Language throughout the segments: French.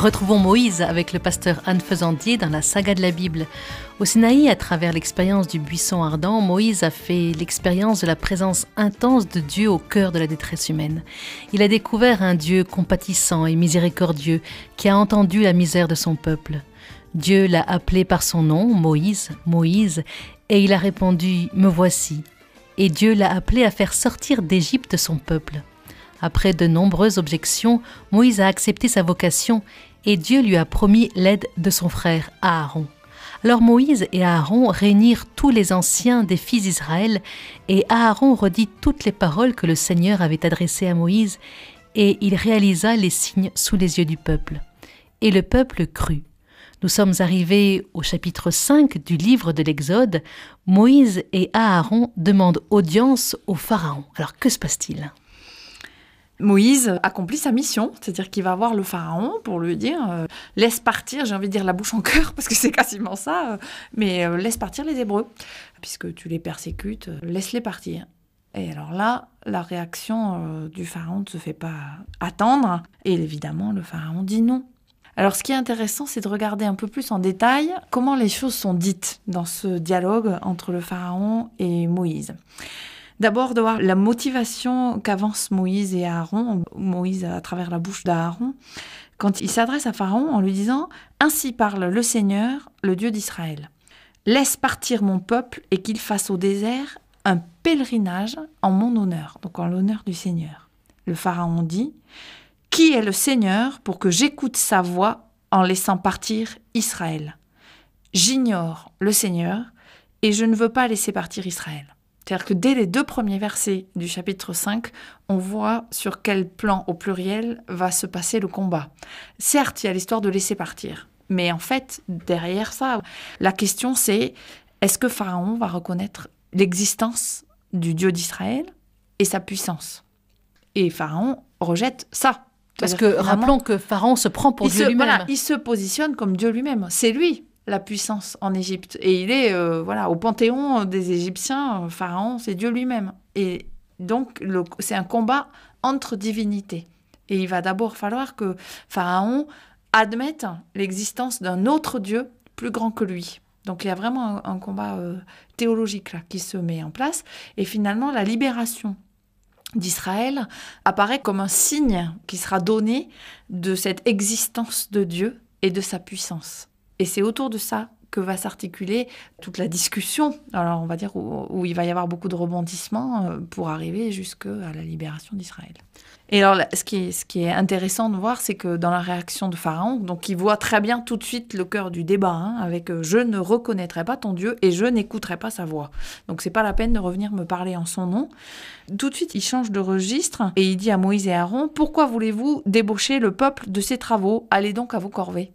Retrouvons Moïse avec le pasteur Anne Faisandier dans la saga de la Bible. Au Sinaï, à travers l'expérience du buisson ardent, Moïse a fait l'expérience de la présence intense de Dieu au cœur de la détresse humaine. Il a découvert un Dieu compatissant et miséricordieux qui a entendu la misère de son peuple. Dieu l'a appelé par son nom, Moïse, Moïse, et il a répondu, Me voici. Et Dieu l'a appelé à faire sortir d'Égypte son peuple. Après de nombreuses objections, Moïse a accepté sa vocation et Dieu lui a promis l'aide de son frère Aaron. Alors Moïse et Aaron réunirent tous les anciens des fils d'Israël, et Aaron redit toutes les paroles que le Seigneur avait adressées à Moïse, et il réalisa les signes sous les yeux du peuple. Et le peuple crut. Nous sommes arrivés au chapitre 5 du livre de l'Exode. Moïse et Aaron demandent audience au Pharaon. Alors que se passe-t-il? Moïse accomplit sa mission, c'est-à-dire qu'il va voir le pharaon pour lui dire euh, laisse partir, j'ai envie de dire la bouche en cœur parce que c'est quasiment ça, euh, mais euh, laisse partir les Hébreux puisque tu les persécutes, laisse-les partir. Et alors là, la réaction du pharaon ne se fait pas attendre et évidemment le pharaon dit non. Alors ce qui est intéressant, c'est de regarder un peu plus en détail comment les choses sont dites dans ce dialogue entre le pharaon et Moïse. D'abord, de voir la motivation qu'avance Moïse et Aaron, Moïse à travers la bouche d'Aaron, quand il s'adresse à Pharaon en lui disant Ainsi parle le Seigneur, le Dieu d'Israël. Laisse partir mon peuple et qu'il fasse au désert un pèlerinage en mon honneur, donc en l'honneur du Seigneur. Le Pharaon dit Qui est le Seigneur pour que j'écoute sa voix en laissant partir Israël? J'ignore le Seigneur et je ne veux pas laisser partir Israël. C'est-à-dire que dès les deux premiers versets du chapitre 5, on voit sur quel plan au pluriel va se passer le combat. Certes, il y a l'histoire de laisser partir, mais en fait, derrière ça, la question c'est est-ce que Pharaon va reconnaître l'existence du Dieu d'Israël et sa puissance? Et Pharaon rejette ça. Parce que rappelons que Pharaon se prend pour Dieu lui-même. il se positionne comme Dieu lui-même. C'est lui la puissance en Égypte. Et il est euh, voilà au panthéon des Égyptiens, Pharaon, c'est Dieu lui-même. Et donc c'est un combat entre divinités. Et il va d'abord falloir que Pharaon admette l'existence d'un autre Dieu plus grand que lui. Donc il y a vraiment un, combat euh, théologique là qui se met en place. Et finalement, la libération d'Israël apparaît comme un signe qui sera donné de cette existence de Dieu et de sa puissance. Et c'est autour de ça que va s'articuler toute la discussion, alors on va dire où, il va y avoir beaucoup de rebondissements euh, pour arriver jusqu'à la libération d'Israël. Et alors, ce qui est, intéressant de voir, c'est que dans la réaction de Pharaon, donc il voit très bien tout de suite le cœur du débat, hein, avec euh, je ne reconnaîtrai pas ton Dieu et je n'écouterai pas sa voix. Donc c'est pas la peine de revenir me parler en son nom. Tout de suite, il change de registre et il dit à Moïse et Aaron Pourquoi voulez-vous débaucher le peuple de ses travaux? Allez donc à vos corvées.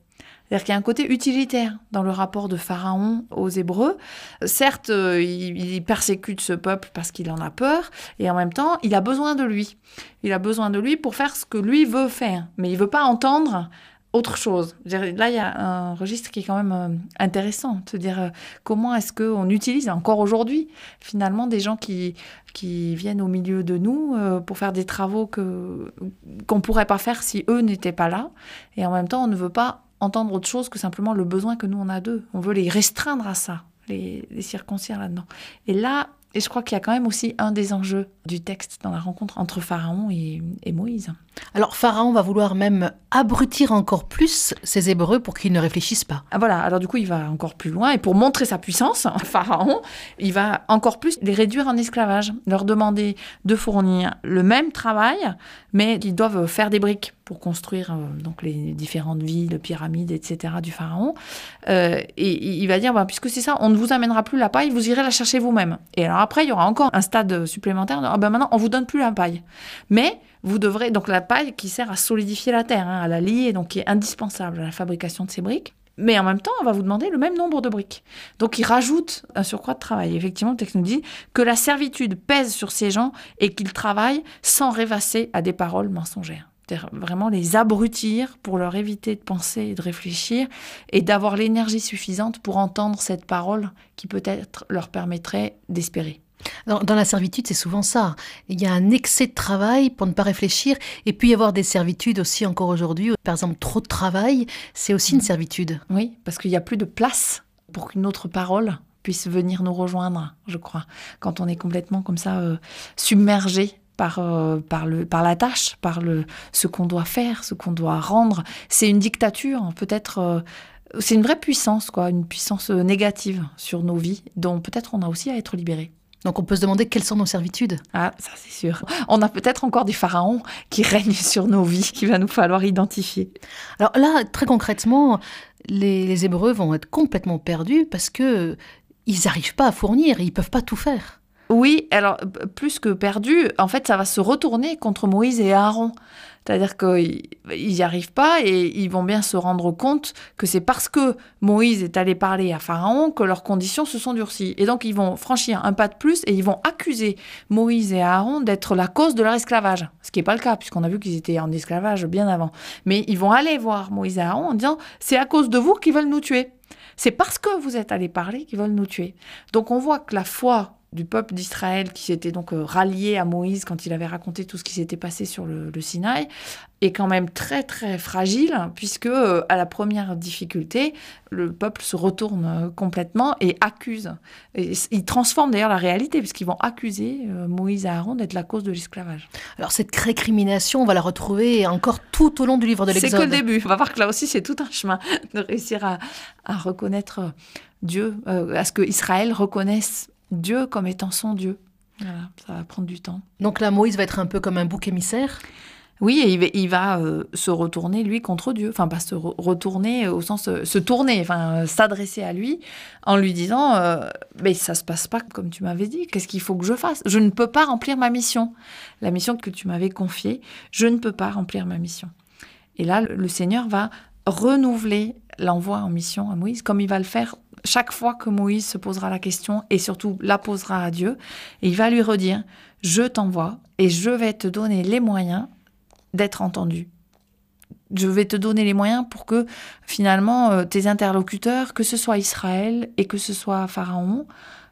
C'est-à-dire qu'il y a un côté utilitaire dans le rapport de Pharaon aux Hébreux. Certes, euh, il, persécute ce peuple parce qu'il en a peur, et en même temps, il a besoin de lui. Il a besoin de lui pour faire ce que lui veut faire, mais il veut pas entendre autre chose. Là, il y a un registre qui est quand même euh, intéressant, de dire euh, comment est-ce qu'on utilise encore aujourd'hui finalement des gens qui, qui viennent au milieu de nous pour faire des travaux que qu'on pourrait pas faire si eux n'étaient pas là, et en même temps, on ne veut pas entendre autre chose que simplement le besoin que nous on a d'eux. On veut les restreindre à ça, les, les circoncire là-dedans. Et là, et je crois qu'il y a quand même aussi un des enjeux du texte dans la rencontre entre Pharaon et, Moïse. Alors Pharaon va vouloir même abrutir encore plus ces Hébreux pour qu'ils ne réfléchissent pas. Ah, voilà, alors du coup il va encore plus loin et pour montrer sa puissance, Pharaon, il va encore plus les réduire en esclavage, leur demander de fournir le même travail, mais qu'ils doivent faire des briques pour construire euh, donc les différentes villes, pyramides, etc. du pharaon. Euh, et, il va dire, bah, puisque c'est ça, on ne vous amènera plus la paille, vous irez la chercher vous-même. Et alors après, il y aura encore un stade supplémentaire. Ah, ben maintenant, on vous donne plus la paille, mais vous devrez donc la paille qui sert à solidifier la terre, hein, à la lier, donc qui est indispensable à la fabrication de ces briques. Mais en même temps, on va vous demander le même nombre de briques. Donc, il rajoute un surcroît de travail. Effectivement, le texte nous dit que la servitude pèse sur ces gens et qu'ils travaillent sans rêvasser à des paroles mensongères vraiment les abrutir pour leur éviter de penser et de réfléchir et d'avoir l'énergie suffisante pour entendre cette parole qui peut-être leur permettrait d'espérer. Dans, dans la servitude, c'est souvent ça. Il y a un excès de travail pour ne pas réfléchir, et puis y avoir des servitudes aussi encore aujourd'hui. Par exemple, trop de travail, c'est aussi une servitude. Oui, parce qu'il n'y a plus de place pour qu'une autre parole puisse venir nous rejoindre, je crois, quand on est complètement comme ça euh, submergé par, euh, par, le, par la tâche, par le, ce qu'on doit faire, ce qu'on doit rendre. C'est une dictature, hein, peut-être. euh, c'est une vraie puissance, quoi, une puissance négative sur nos vies, dont peut-être on a aussi à être libéré. Donc on peut se demander quelles sont nos servitudes. Ah, ça c'est sûr. On a peut-être encore des pharaons qui règnent sur nos vies, qu'il va nous falloir identifier. Alors là, très concrètement, les, les Hébreux vont être complètement perdus parce que ils n'arrivent pas à fournir, ils peuvent pas tout faire. Oui, alors plus que perdu, en fait, ça va se retourner contre Moïse et Aaron. C'est-à-dire qu'ils n'y arrivent pas et ils vont bien se rendre compte que c'est parce que Moïse est allé parler à Pharaon que leurs conditions se sont durcies. Et donc ils vont franchir un pas de plus et ils vont accuser Moïse et Aaron d'être la cause de leur esclavage. Ce qui n'est pas le cas puisqu'on a vu qu'ils étaient en esclavage bien avant. Mais ils vont aller voir Moïse et Aaron en disant c'est à cause de vous qu'ils veulent nous tuer. C'est parce que vous êtes allés parler qu'ils veulent nous tuer. Donc on voit que la foi du peuple d'Israël qui s'était donc euh, rallié à Moïse quand il avait raconté tout ce qui s'était passé sur le, le Sinaï est quand même très très fragile puisque euh, à la première difficulté le peuple se retourne euh, complètement et accuse et ils transforment d'ailleurs la réalité puisqu'ils vont accuser euh, Moïse et Aaron d'être la cause de l'esclavage. Alors cette récrimination, on va la retrouver encore tout au long du livre de C'est l'Exode. que le début. On va voir que là aussi c'est tout un chemin de réussir à, à reconnaître Dieu, euh, à ce que Israël reconnaisse Dieu comme étant son Dieu. Voilà, ça va prendre du temps. Donc là, Moïse va être un peu comme un bouc émissaire. Oui, et il va, il va, euh, se retourner, lui, contre Dieu. Enfin, pas se re- retourner euh, au sens euh, se tourner, enfin, euh, s'adresser à lui en lui disant Mais ça se passe pas comme tu m'avais dit. Qu'est-ce qu'il faut que je fasse? Je ne peux pas remplir ma mission. La mission que tu m'avais confiée, je ne peux pas remplir ma mission. Et là, le, le Seigneur va renouveler l'envoi en mission à Moïse, comme il va le faire chaque fois que Moïse se posera la question et surtout la posera à Dieu. Il va lui redire Je t'envoie et je vais te donner les moyens d'être entendu. Je vais te donner les moyens pour que finalement euh, tes interlocuteurs, que ce soit Israël et que ce soit Pharaon,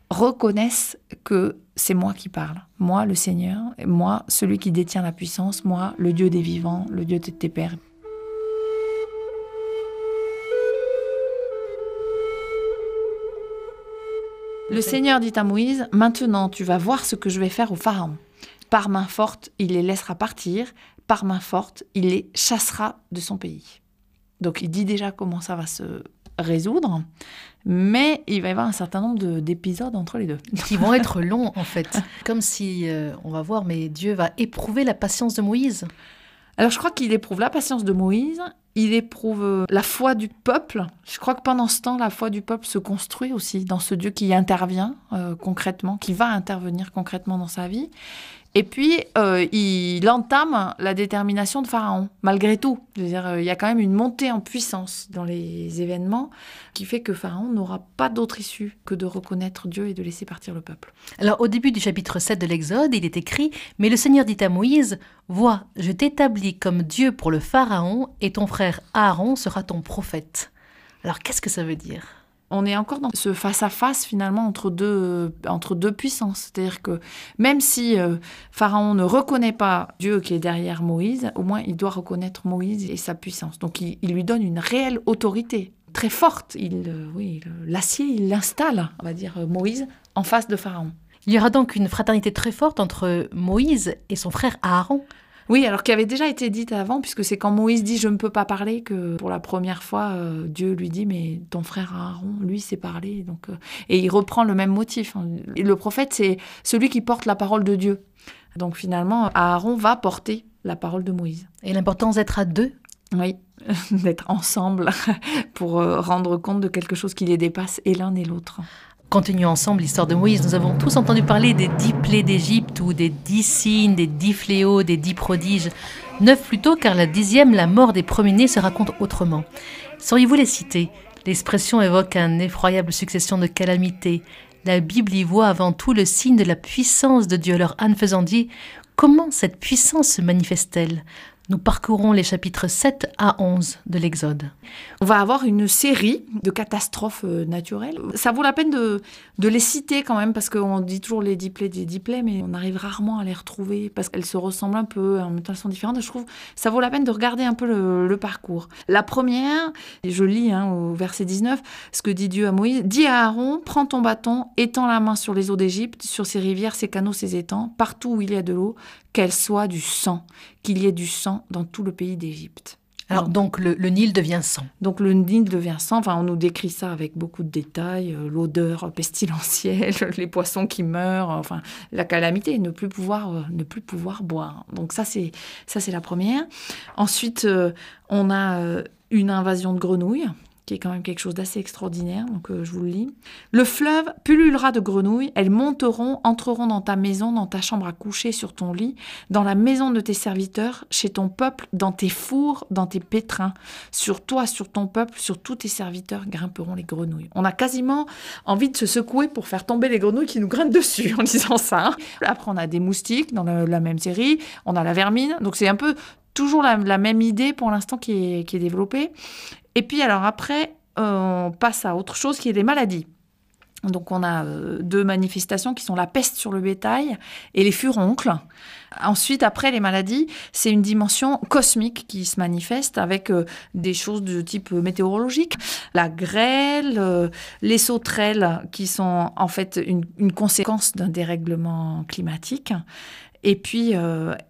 reconnaissent que c'est moi qui parle. Moi, le Seigneur, moi, celui qui détient la puissance, moi, le Dieu des vivants, le Dieu de tes pères. Le Seigneur dit à Moïse, Maintenant tu vas voir ce que je vais faire au Pharaon. Par main forte, il les laissera partir, par main forte, il les chassera de son pays. Donc il dit déjà comment ça va se résoudre, mais il va y avoir un certain nombre de- d'épisodes entre les deux. qui vont être longs en fait. Comme si, euh, on va voir, mais Dieu va éprouver la patience de Moïse. Alors je crois qu'il éprouve la patience de Moïse, il éprouve euh, la foi du peuple. Je crois que pendant ce temps, la foi du peuple se construit aussi dans ce Dieu qui intervient euh, concrètement, qui va intervenir concrètement dans sa vie. Et puis, euh, il entame la détermination de Pharaon, malgré tout. Euh, il y a quand même une montée en puissance dans les événements qui fait que Pharaon n'aura pas d'autre issue que de reconnaître Dieu et de laisser partir le peuple. Alors au début du chapitre 7 de l'Exode, il est écrit Mais le Seigneur dit à Moïse Vois, je t'établis comme Dieu pour le Pharaon, et ton frère Aaron sera ton prophète. Alors qu'est-ce que ça veut dire? On est encore dans ce face-à-face finalement entre deux, entre deux puissances. C'est-à-dire que même si euh, Pharaon ne reconnaît pas Dieu qui est derrière Moïse, au moins il doit reconnaître Moïse et sa puissance. Donc il, lui donne une réelle autorité très forte. Il, euh, oui, le- l'acier, il l'installe, on va dire, euh, Moïse en face de Pharaon. Il y aura donc une fraternité très forte entre Moïse et son frère Aaron. Oui, alors qui avait déjà été dite avant, puisque c'est quand Moïse dit je ne peux pas parler que pour la première fois euh, Dieu lui dit mais ton frère Aaron lui sait parler donc euh, et il reprend le même motif. hein. Et le prophète c'est celui qui porte la parole de Dieu. Donc finalement Aaron va porter la parole de Moïse. Et l'importance d'être à deux? Oui, d'être ensemble pour euh, rendre compte de quelque chose qui les dépasse et l'un et l'autre. Continuons ensemble l'histoire de Moïse. Nous avons tous entendu parler des dix plaies d'Égypte ou des dix signes, des dix fléaux, des dix prodiges. Neuf plutôt, car la dixième, la mort des premiers-nés, se raconte autrement. Sauriez-vous les citer? L'expression évoque une effroyable succession de calamités. La Bible y voit avant tout le signe de la puissance de Dieu. Alors Anne Faisandier, comment cette puissance se manifeste-t-elle? Nous parcourons les chapitres 7 à 11 de l'Exode. On va avoir une série de catastrophes euh, naturelles. Ça vaut la peine de, les citer quand même, parce qu'on dit toujours les dix plaies des dix plaies, mais on arrive rarement à les retrouver, parce qu'elles se ressemblent un peu, en même temps elles sont différentes. Je trouve ça vaut la peine de regarder un peu le, parcours. La première, je lis hein, au verset 19, ce que dit Dieu à Moïse, dis à Aaron, prends ton bâton, étends la main sur les eaux d'Égypte, sur ses rivières, ses canaux, ses étangs, partout où il y a de l'eau, qu'elle soit du sang, qu'il y ait du sang dans tout le pays d'Égypte. Alors donc le, Nil devient sang. Donc le Nil devient sang. Enfin, on nous décrit ça avec beaucoup de détails, euh, l'odeur pestilentielle, les poissons qui meurent, enfin la calamité, ne plus pouvoir, euh, ne plus pouvoir boire. Donc ça c'est ça c'est la première. Ensuite, euh, on a une invasion de grenouilles qui est quand même quelque chose d'assez extraordinaire, donc euh, je vous le lis. Le fleuve pullulera de grenouilles, elles monteront, entreront dans ta maison, dans ta chambre à coucher, sur ton lit, dans la maison de tes serviteurs, chez ton peuple, dans tes fours, dans tes pétrins. Sur toi, sur ton peuple, sur tous tes serviteurs grimperont les grenouilles. On a quasiment envie de se secouer pour faire tomber les grenouilles qui nous grimpent dessus en disant ça. Hein. Après, on a des moustiques dans la, même série, on a la vermine, donc c'est un peu toujours la, même idée pour l'instant qui est, qui est développée. Et puis alors après, on passe à autre chose qui est les maladies. Donc on a euh, deux manifestations qui sont la peste sur le bétail et les furoncles. Ensuite, après les maladies, c'est une dimension cosmique qui se manifeste avec euh, des choses de type météorologique. La grêle, euh, les sauterelles qui sont en fait une, conséquence d'un dérèglement climatique. Et puis,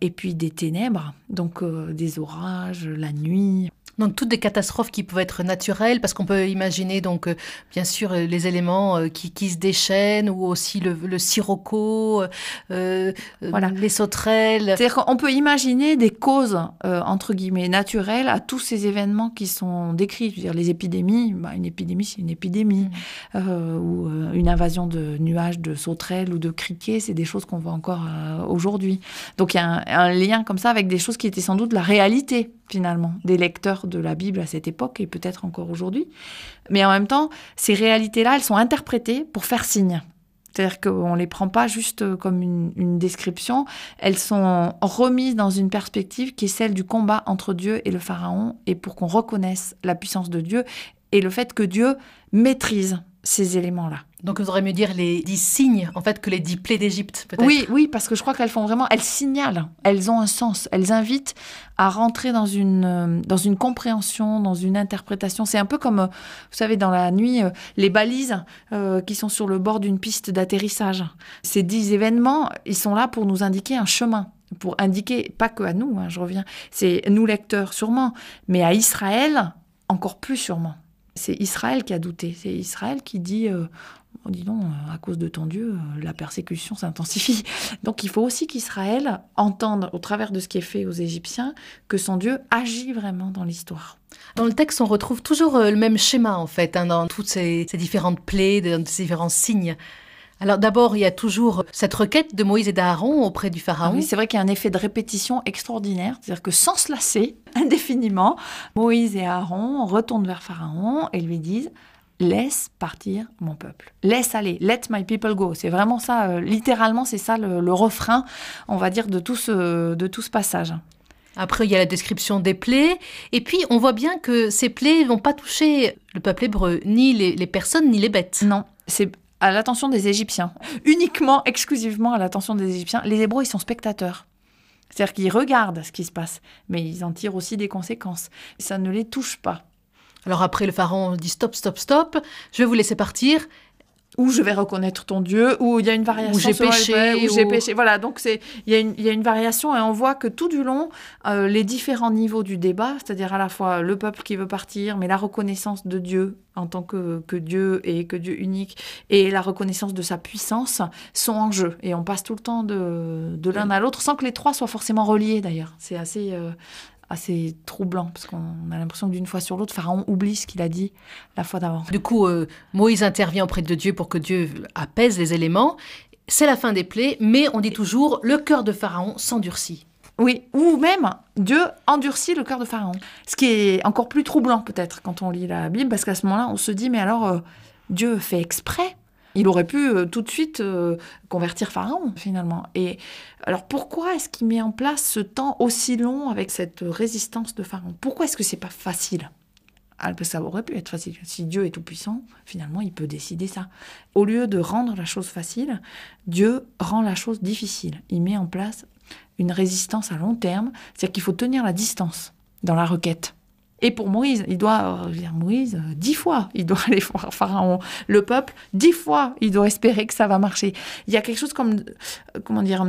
et puis des ténèbres, donc des orages, la nuit. Donc toutes des catastrophes qui peuvent être naturelles, parce qu'on peut imaginer donc euh, bien sûr euh, les éléments euh, qui, qui, se déchaînent ou aussi le, le sirocco, voilà. les sauterelles. C'est-à-dire qu'on peut imaginer des causes entre guillemets naturelles à tous ces événements qui sont décrits. Je veux dire les épidémies, bah, une épidémie c'est une épidémie, mmh. ou une invasion de nuages de sauterelles ou de criquets, c'est des choses qu'on voit encore aujourd'hui. Donc il y a un, un lien comme ça avec des choses qui étaient sans doute la réalité finalement, des lecteurs de la Bible à cette époque et peut-être encore aujourd'hui. Mais en même temps, ces réalités-là, elles sont interprétées pour faire signe. C'est-à-dire qu'on ne les prend pas juste comme une, description, elles sont remises dans une perspective qui est celle du combat entre Dieu et le Pharaon, et pour qu'on reconnaisse la puissance de Dieu et le fait que Dieu maîtrise ces éléments-là. Donc, vous aurez mieux dire les dix signes, en fait, que les dix plaies d'Égypte, peut-être. Oui, oui, parce que je crois qu'elles font vraiment, elles signalent, elles ont un sens, elles invitent à rentrer dans une, euh, dans une compréhension, dans une interprétation. C'est un peu comme, euh, vous savez, dans la nuit, euh, les balises qui sont sur le bord d'une piste d'atterrissage. Ces dix événements, ils sont là pour nous indiquer un chemin pour indiquer, pas que à nous, hein, je reviens, c'est nous lecteurs sûrement, mais à Israël encore plus sûrement. C'est Israël qui a douté, c'est Israël qui dit Oh, dis donc, à cause de ton Dieu, la persécution s'intensifie. Donc il faut aussi qu'Israël entende, au travers de ce qui est fait aux Égyptiens, que son Dieu agit vraiment dans l'histoire. Dans le texte, on retrouve toujours euh, le même schéma, en fait, hein, dans toutes ces, différentes plaies, dans ces différents signes. Alors d'abord, il y a toujours cette requête de Moïse et d'Aaron auprès du Pharaon. Ah oui, c'est vrai qu'il y a un effet de répétition extraordinaire, c'est-à-dire que sans se lasser indéfiniment, Moïse et Aaron retournent vers Pharaon et lui disent laisse partir mon peuple. Laisse aller, let my people go. C'est vraiment ça, euh, littéralement, c'est ça le, refrain, on va dire, de tout ce, de tout ce passage. Après, il y a la description des plaies. Et puis, on voit bien que ces plaies vont pas toucher le peuple hébreu, ni les, personnes, ni les bêtes. Non, c'est à l'attention des Égyptiens. Uniquement, exclusivement à l'attention des Égyptiens. Les Hébreux, ils sont spectateurs. C'est-à-dire qu'ils regardent ce qui se passe, mais ils en tirent aussi des conséquences. Ça ne les touche pas. Alors après, le pharaon dit stop, stop, stop, je vais vous laisser partir. Ou je vais reconnaître ton Dieu, ou il y a une variation. Ou j'ai péché. Ou, j'ai péché. Voilà, donc il y, a une, y a une variation et on voit que tout du long, euh, les différents niveaux du débat, c'est-à-dire à la fois le peuple qui veut partir, mais la reconnaissance de Dieu en tant que, que Dieu et que Dieu unique, et la reconnaissance de sa puissance sont en jeu. Et on passe tout le temps de, de l'un à l'autre sans que les trois soient forcément reliés d'ailleurs. C'est assez, euh, assez troublant parce qu'on a l'impression que d'une fois sur l'autre, Pharaon oublie ce qu'il a dit la fois d'avant. Du coup, euh, Moïse intervient auprès de Dieu pour que Dieu apaise les éléments. C'est la fin des plaies, mais on dit toujours le cœur de Pharaon s'endurcit. Oui, ou même Dieu endurcit le cœur de Pharaon. Ce qui est encore plus troublant peut-être quand on lit la Bible, parce qu'à ce moment-là, on se dit, mais alors, euh, Dieu fait exprès Il aurait pu euh, tout de suite euh, convertir Pharaon, finalement. Et alors pourquoi est-ce qu'il met en place ce temps aussi long avec cette résistance de Pharaon? Pourquoi est-ce que c'est pas facile? Ah, ça aurait pu être facile. Si Dieu est tout-puissant, finalement, il peut décider ça. Au lieu de rendre la chose facile, Dieu rend la chose difficile. Il met en place une résistance à long terme, c'est-à-dire qu'il faut tenir la distance dans la requête. Et pour Moïse, il doit, dire euh, Moïse, euh, dix fois, il doit aller voir Pharaon. Le peuple, dix fois, il doit espérer que ça va marcher. Il y a quelque chose comme, euh, comment dire,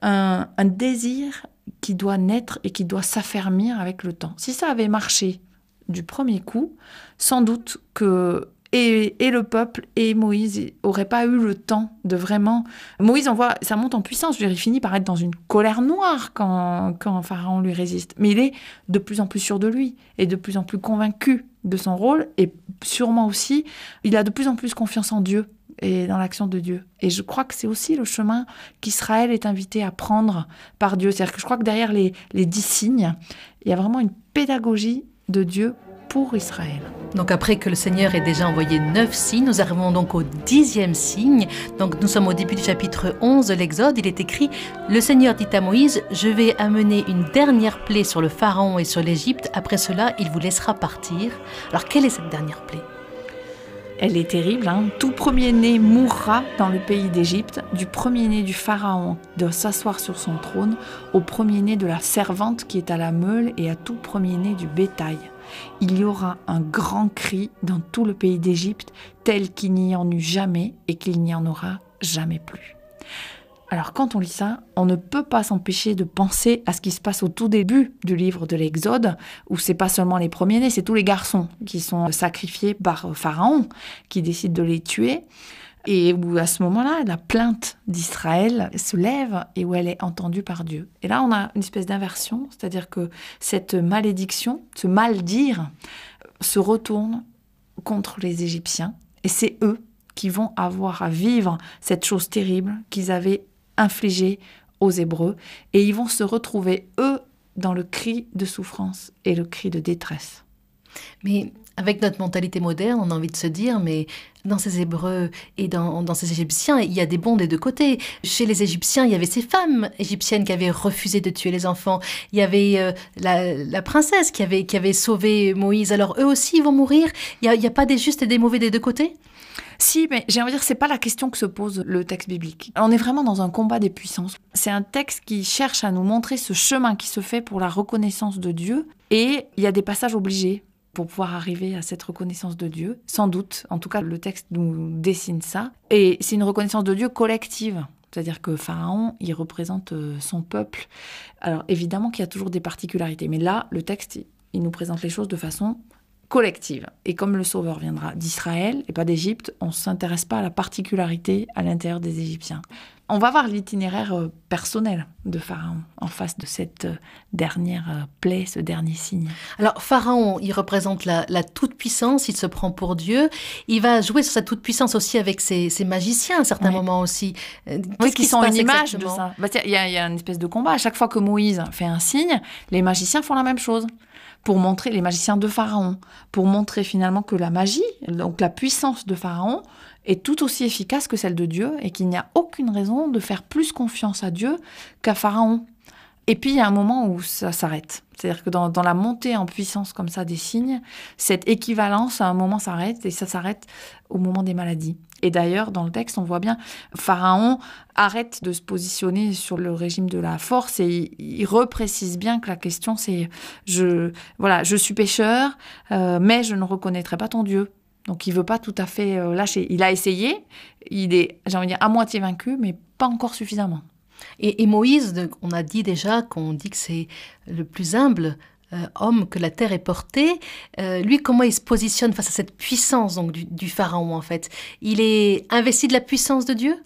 un désir qui doit naître et qui doit s'affermir avec le temps. Si ça avait marché du premier coup, sans doute que et, le peuple et Moïse n'auraient pas eu le temps de vraiment. Moïse, on voit, ça monte en puissance. Il finit par être dans une colère noire quand, quand Pharaon lui résiste. Mais il est de plus en plus sûr de lui et de plus en plus convaincu de son rôle. Et sûrement aussi, il a de plus en plus confiance en Dieu et dans l'action de Dieu. Et je crois que c'est aussi le chemin qu'Israël est invité à prendre par Dieu. C'est-à-dire que je crois que derrière les, les dix signes, il y a vraiment une pédagogie de Dieu pour Israël. Donc après que le Seigneur ait déjà envoyé neuf signes, nous arrivons donc au dixième signe. Donc nous sommes au début du chapitre 11 de l'Exode. Il est écrit, Le Seigneur dit à Moïse, je vais amener une dernière plaie sur le Pharaon et sur l'Égypte. Après cela, il vous laissera partir. Alors quelle est cette dernière plaie? Elle est terrible. Hein. Tout premier-né mourra dans le pays d'Égypte, du premier-né du Pharaon de s'asseoir sur son trône, au premier-né de la servante qui est à la meule et à tout premier-né du bétail il y aura un grand cri dans tout le pays d'Égypte, tel qu'il n'y en eut jamais et qu'il n'y en aura jamais plus. Alors quand on lit ça, on ne peut pas s'empêcher de penser à ce qui se passe au tout début du livre de l'Exode, où c'est pas seulement les premiers-nés, c'est tous les garçons qui sont sacrifiés par Pharaon, qui décide de les tuer et où à ce moment-là, la plainte d'Israël se lève et où elle est entendue par Dieu. Et là, on a une espèce d'inversion, c'est-à-dire que cette malédiction, ce mal dire, se retourne contre les Égyptiens, et c'est eux qui vont avoir à vivre cette chose terrible qu'ils avaient infligée aux Hébreux, et ils vont se retrouver, eux, dans le cri de souffrance et le cri de détresse. Mais avec notre mentalité moderne, on a envie de se dire, mais dans ces Hébreux et dans, ces Égyptiens, il y a des bons des deux côtés. Chez les Égyptiens, il y avait ces femmes égyptiennes qui avaient refusé de tuer les enfants. Il y avait euh, la, princesse qui avait, qui avait sauvé Moïse. Alors eux aussi, ils vont mourir. Il n'y a, a, pas des justes et des mauvais des deux côtés? Si, mais j'ai envie de dire, c'est pas la question que se pose le texte biblique. On est vraiment dans un combat des puissances. C'est un texte qui cherche à nous montrer ce chemin qui se fait pour la reconnaissance de Dieu. Et il y a des passages obligés pour pouvoir arriver à cette reconnaissance de Dieu. Sans doute, en tout cas, le texte nous dessine ça. Et c'est une reconnaissance de Dieu collective. C'est-à-dire que Pharaon, il représente euh, son peuple. Alors évidemment qu'il y a toujours des particularités, mais là, le texte, il nous présente les choses de façon collective. Et comme le Sauveur viendra d'Israël et pas d'Égypte, on ne s'intéresse pas à la particularité à l'intérieur des Égyptiens. On va voir l'itinéraire euh, personnel de Pharaon en face de cette euh, dernière euh, plaie, ce dernier signe. Alors Pharaon, il représente la, toute-puissance, il se prend pour Dieu. Il va jouer sur sa toute-puissance aussi avec ses, magiciens à certains moments aussi. Qu'est-ce qui sont une image de ça bah, Il y, y, a une espèce de combat. À chaque fois que Moïse fait un signe, les magiciens font la même chose pour montrer les magiciens de Pharaon, pour montrer finalement que la magie, donc la puissance de Pharaon, est tout aussi efficace que celle de Dieu et qu'il n'y a aucune raison de faire plus confiance à Dieu qu'à Pharaon. Et puis il y a un moment où ça s'arrête. C'est-à-dire que dans, la montée en puissance comme ça des signes, cette équivalence à un moment s'arrête et ça s'arrête au moment des maladies. Et d'ailleurs, dans le texte, on voit bien, Pharaon arrête de se positionner sur le régime de la force et il, reprécise bien que la question c'est, je, voilà, je suis pécheur, euh, mais je ne reconnaîtrai pas ton Dieu. Donc il veut pas tout à fait euh, lâcher. Il a essayé, il est, j'ai envie de dire, à moitié vaincu, mais pas encore suffisamment. Et, Moïse, on a dit déjà qu'on dit que c'est le plus humble euh, homme que la terre ait porté. Euh, lui, comment il se positionne face à cette puissance donc du, pharaon en fait? Il est investi de la puissance de Dieu?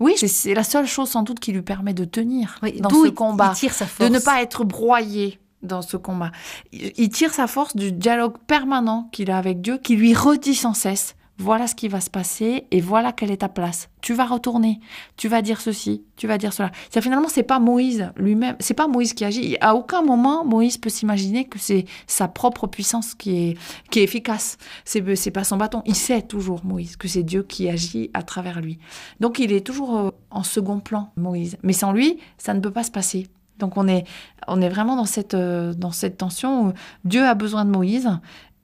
Oui, c'est la seule chose sans doute qui lui permet de tenir dans ce combat, de ne pas être broyé dans ce combat. Il tire sa force du dialogue permanent qu'il a avec Dieu, qui lui redit sans cesse voilà ce qui va se passer et voilà quelle est ta place. Tu vas retourner, tu vas dire ceci, tu vas dire cela. C'est finalement c'est pas Moïse lui-même, c'est pas Moïse qui agit. À aucun moment Moïse peut s'imaginer que c'est sa propre puissance qui est efficace. C'est c'est pas son bâton. Il sait toujours Moïse que c'est Dieu qui agit à travers lui. Donc il est toujours euh, en second plan Moïse. Mais sans lui, ça ne peut pas se passer. Donc on est, on est vraiment dans cette, euh, dans cette tension où Dieu a besoin de Moïse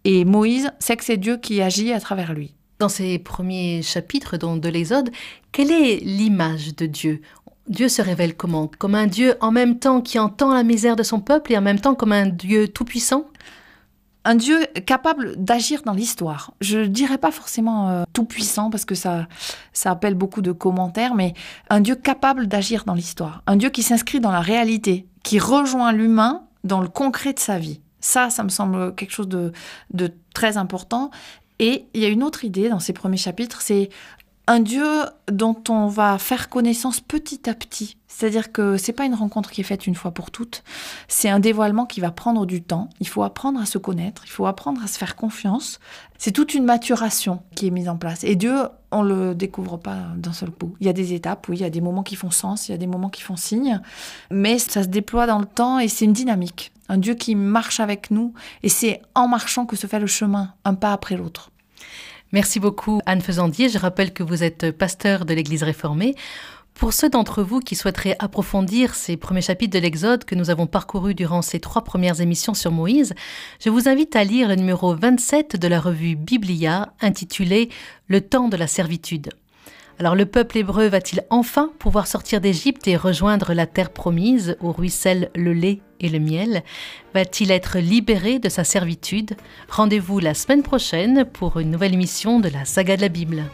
et Moïse sait que c'est Dieu qui agit à travers lui. Dans ces premiers chapitres de l'Exode, quelle est l'image de Dieu? Dieu se révèle comment? Comme un Dieu en même temps qui entend la misère de son peuple et en même temps comme un Dieu tout-puissant? Un Dieu capable d'agir dans l'histoire. Je ne dirais pas forcément euh, tout puissant parce que ça, ça appelle beaucoup de commentaires, mais un Dieu capable d'agir dans l'histoire. Un Dieu qui s'inscrit dans la réalité, qui rejoint l'humain dans le concret de sa vie. Ça, ça me semble quelque chose de, de très important. Et il y a une autre idée dans ces premiers chapitres, c'est un Dieu dont on va faire connaissance petit à petit. C'est-à-dire que c'est pas une rencontre qui est faite une fois pour toutes. C'est un dévoilement qui va prendre du temps. Il faut apprendre à se connaître. Il faut apprendre à se faire confiance. C'est toute une maturation qui est mise en place. Et Dieu, on le découvre pas d'un seul coup. Il y a des étapes, oui, il y a des moments qui font sens, il y a des moments qui font signe. Mais ça se déploie dans le temps et c'est une dynamique. Un Dieu qui marche avec nous. Et c'est en marchant que se fait le chemin, un pas après l'autre. Merci beaucoup Anne Faisandier. Je rappelle que vous êtes pasteur de l'Église réformée. Pour ceux d'entre vous qui souhaiteraient approfondir ces premiers chapitres de l'Exode que nous avons parcourus durant ces trois premières émissions sur Moïse, je vous invite à lire le numéro 27 de la revue Biblia intitulé Le temps de la servitude. Alors le peuple hébreu va-t-il enfin pouvoir sortir d'Égypte et rejoindre la terre promise où ruisselle le lait et le miel Va-t-il être libéré de sa servitude? Rendez-vous la semaine prochaine pour une nouvelle émission de la saga de la Bible.